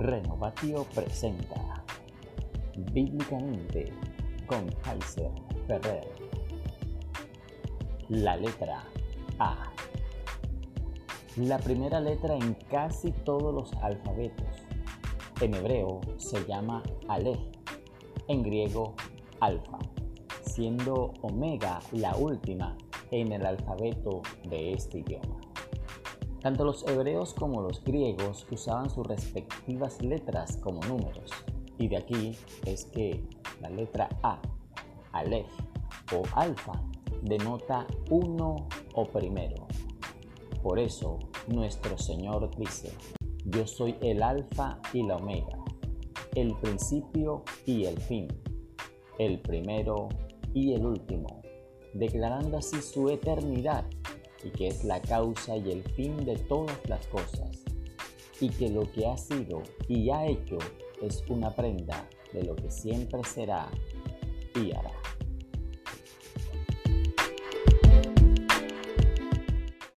Renovatio presenta Bíblicamente con Kaiser Ferrer. La letra A. La primera letra en casi todos los alfabetos. En hebreo se llama Aleph, en griego Alfa, siendo Omega la última en el alfabeto de este idioma. Tanto los hebreos como los griegos usaban sus respectivas letras como números, y de aquí es que la letra A, Aleph o Alfa, denota uno o primero. Por eso nuestro Señor dice, yo soy el Alfa y la Omega, el principio y el fin, el primero y el último, declarando así su eternidad y que es la causa y el fin de todas las cosas, y que lo que ha sido y ha hecho es una prenda de lo que siempre será y hará.